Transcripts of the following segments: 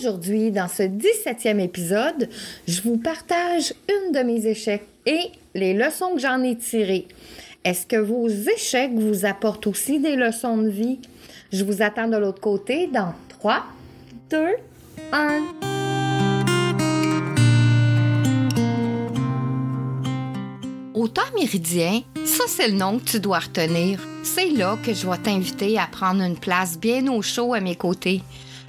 Aujourd'hui, dans ce 17e épisode, je vous partage une de mes échecs et les leçons que j'en ai tirées. Est-ce que vos échecs vous apportent aussi des leçons de vie? Je vous attends de l'autre côté dans 3, 2, 1. Au temps méridien, ça c'est le nom que tu dois retenir. C'est là que je vais t'inviter à prendre une place bien au chaud à mes côtés.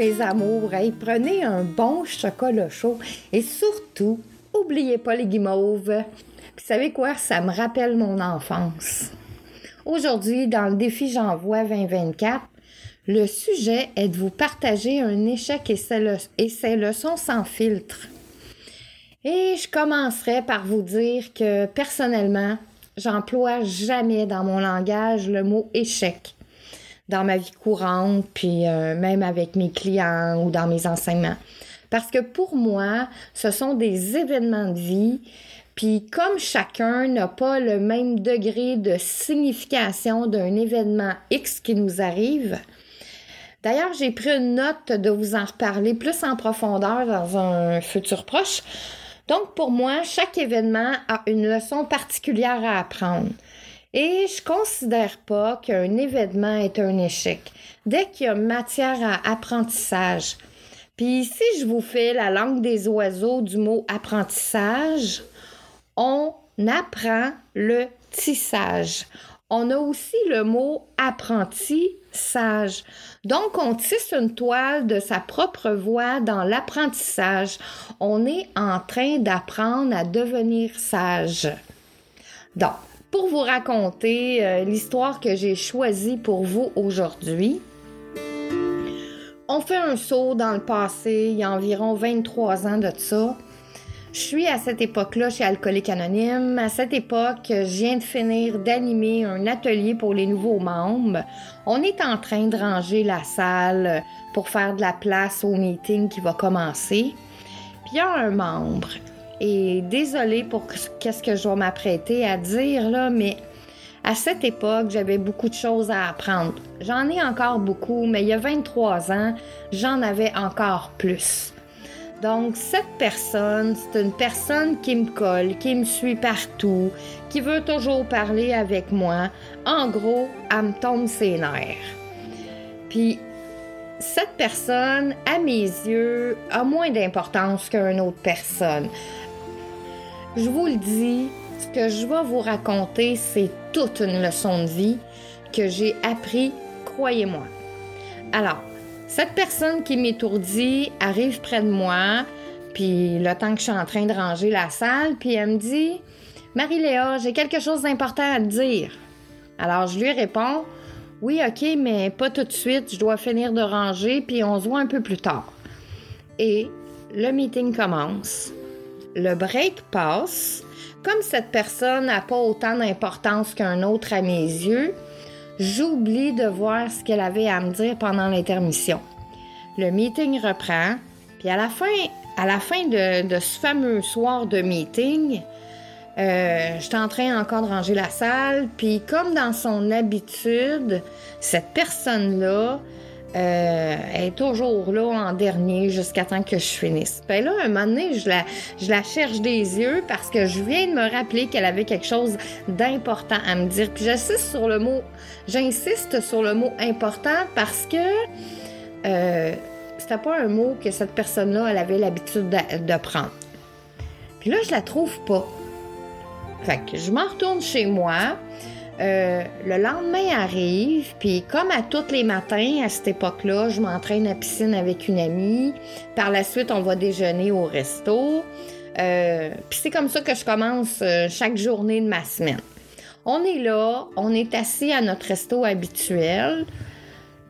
Mes amours, prenez un bon chocolat chaud et surtout, oubliez pas les guimauves. Vous savez quoi, ça me rappelle mon enfance. Aujourd'hui, dans le défi J'envoie 2024, le sujet est de vous partager un échec et ses, leçons sans filtre. Et je commencerai par vous dire que personnellement, j'emploie jamais dans mon langage le mot échec dans ma vie courante, puis euh, même avec mes clients ou dans mes enseignements. Parce que pour moi, ce sont des événements de vie, puis comme chacun n'a pas le même degré de signification d'un événement X qui nous arrive, D'ailleurs, j'ai pris une note de vous en reparler plus en profondeur dans un futur proche. Donc, pour moi, chaque événement a une leçon particulière à apprendre. Et je considère pas qu'un événement est un échec. Dès qu'il y a matière à apprentissage, puis si je vous fais la langue des oiseaux du mot apprentissage, on apprend le tissage. On a aussi le mot apprenti sage. Donc, on tisse une toile de sa propre voix dans l'apprentissage. On est en train d'apprendre à devenir sage. Donc, pour vous raconter euh, l'histoire que j'ai choisie pour vous aujourd'hui, on fait un saut dans le passé, il y a environ 23 ans de ça. Je suis à cette époque-là chez Alcoolique Anonyme. À cette époque, je viens de finir d'animer un atelier pour les nouveaux membres. On est en train de ranger la salle pour faire de la place au meeting qui va commencer. Puis il y a un membre. Et désolé pour qu'est-ce que je vais m'apprêter à dire là, mais à cette époque, j'avais beaucoup de choses à apprendre. J'en ai encore beaucoup, mais il y a 23 ans, j'en avais encore plus. Donc, cette personne, c'est une personne qui me colle, qui me suit partout, qui veut toujours parler avec moi. En gros, elle me tombe ses nerfs. Puis, cette personne, à mes yeux, a moins d'importance qu'une autre personne. Je vous le dis, ce que je vais vous raconter, c'est toute une leçon de vie que j'ai appris, croyez-moi. Alors, cette personne qui m'étourdit arrive près de moi, puis le temps que je suis en train de ranger la salle, puis elle me dit Marie-Léa, j'ai quelque chose d'important à te dire. Alors je lui réponds Oui, ok, mais pas tout de suite, je dois finir de ranger, puis on se voit un peu plus tard. Et le meeting commence. Le break passe. Comme cette personne n'a pas autant d'importance qu'un autre à mes yeux, j'oublie de voir ce qu'elle avait à me dire pendant l'intermission. Le meeting reprend, puis à la fin, à la fin de, ce fameux soir de meeting, euh, j'étais en train encore de ranger la salle, puis comme dans son habitude, cette personne-là euh, est toujours là en dernier jusqu'à temps que je finisse. Puis là, un moment donné, je la, je la cherche des yeux parce que je viens de me rappeler qu'elle avait quelque chose d'important à me dire. Puis j'insiste sur le mot, j'insiste sur le mot important parce que euh, c'était pas un mot que cette personne-là, elle avait l'habitude de, prendre. Puis là, je la trouve pas. Fait que je m'en retourne chez moi. Euh, le lendemain arrive, puis comme à tous les matins, à cette époque-là, je m'entraîne à piscine avec une amie. Par la suite, on va déjeuner au resto. Euh, puis c'est comme ça que je commence euh, chaque journée de ma semaine. On est là, on est assis à notre resto habituel.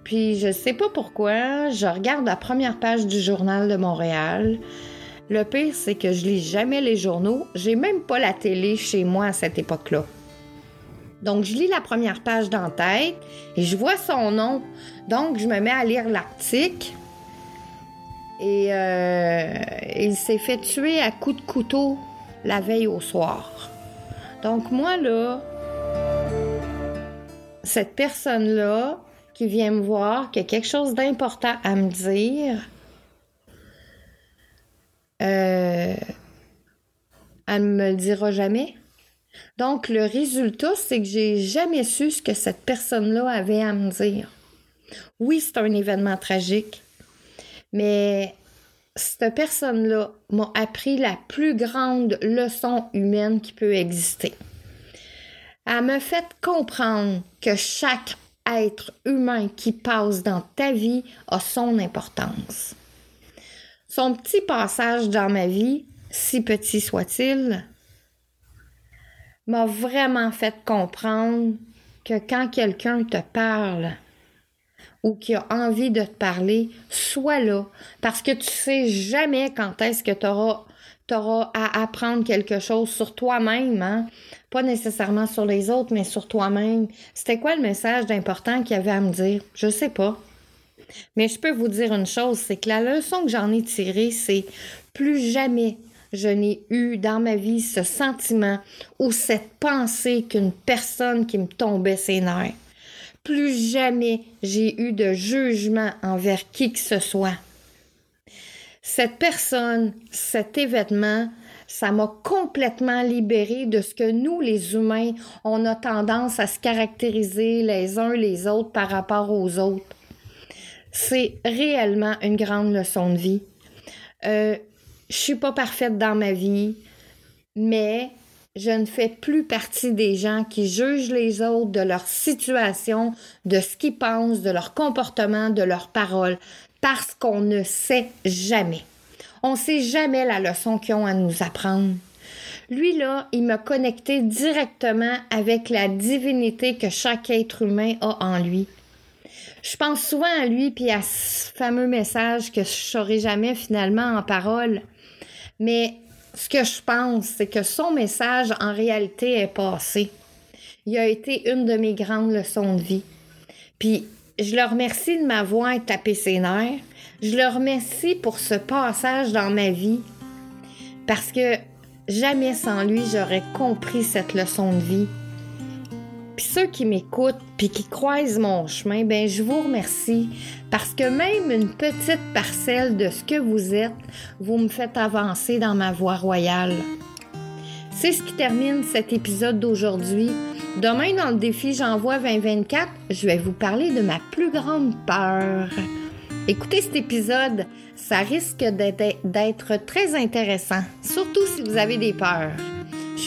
Puis je sais pas pourquoi, je regarde la première page du journal de Montréal. Le pire, c'est que je lis jamais les journaux. J'ai même pas la télé chez moi à cette époque-là. Donc, je lis la première page dans tête et je vois son nom. Donc, je me mets à lire l'article. Et euh, il s'est fait tuer à coups de couteau la veille au soir. Donc, moi, là, cette personne-là qui vient me voir, qui a quelque chose d'important à me dire, euh, elle me le dira jamais. Donc, le résultat, c'est que j'ai jamais su ce que cette personne-là avait à me dire. Oui, c'est un événement tragique, mais cette personne-là m'a appris la plus grande leçon humaine qui peut exister. Elle m'a fait comprendre que chaque être humain qui passe dans ta vie a son importance. Son petit passage dans ma vie, si petit soit-il, m'a vraiment fait comprendre que quand quelqu'un te parle ou qui a envie de te parler, sois là. Parce que tu sais jamais quand est-ce que tu auras, à apprendre quelque chose sur toi-même, hein? Pas nécessairement sur les autres, mais sur toi-même. C'était quoi le message d'important qu'il y avait à me dire? Je sais pas. Mais je peux vous dire une chose, c'est que la leçon que j'en ai tirée, c'est plus jamais je n'ai eu dans ma vie ce sentiment ou cette pensée qu'une personne qui me tombait ses nerfs. Plus jamais j'ai eu de jugement envers qui que ce soit. Cette personne, cet événement, ça m'a complètement libéré de ce que nous, les humains, on a tendance à se caractériser les uns les autres par rapport aux autres. C'est réellement une grande leçon de vie. Euh, je suis pas parfaite dans ma vie, mais je ne fais plus partie des gens qui jugent les autres de leur situation, de ce qu'ils pensent, de leur comportement, de leurs paroles, parce qu'on ne sait jamais. On ne sait jamais la leçon qu'ils ont à nous apprendre. Lui, là, il m'a connecté directement avec la divinité que chaque être humain a en lui. Je pense souvent à lui puis à ce fameux message que je saurai jamais finalement en parole. Mais ce que je pense, c'est que son message, en réalité, est passé. Il a été une de mes grandes leçons de vie. Puis, je le remercie de m'avoir tapé ses nerfs. Je le remercie pour ce passage dans ma vie. Parce que jamais sans lui, j'aurais compris cette leçon de vie. Puis ceux qui m'écoutent puis qui croisent mon chemin, ben je vous remercie parce que même une petite parcelle de ce que vous êtes, vous me faites avancer dans ma voie royale. C'est ce qui termine cet épisode d'aujourd'hui. Demain, dans le défi J'envoie 2024, je vais vous parler de ma plus grande peur. Écoutez cet épisode, ça risque d'être très intéressant, surtout si vous avez des peurs.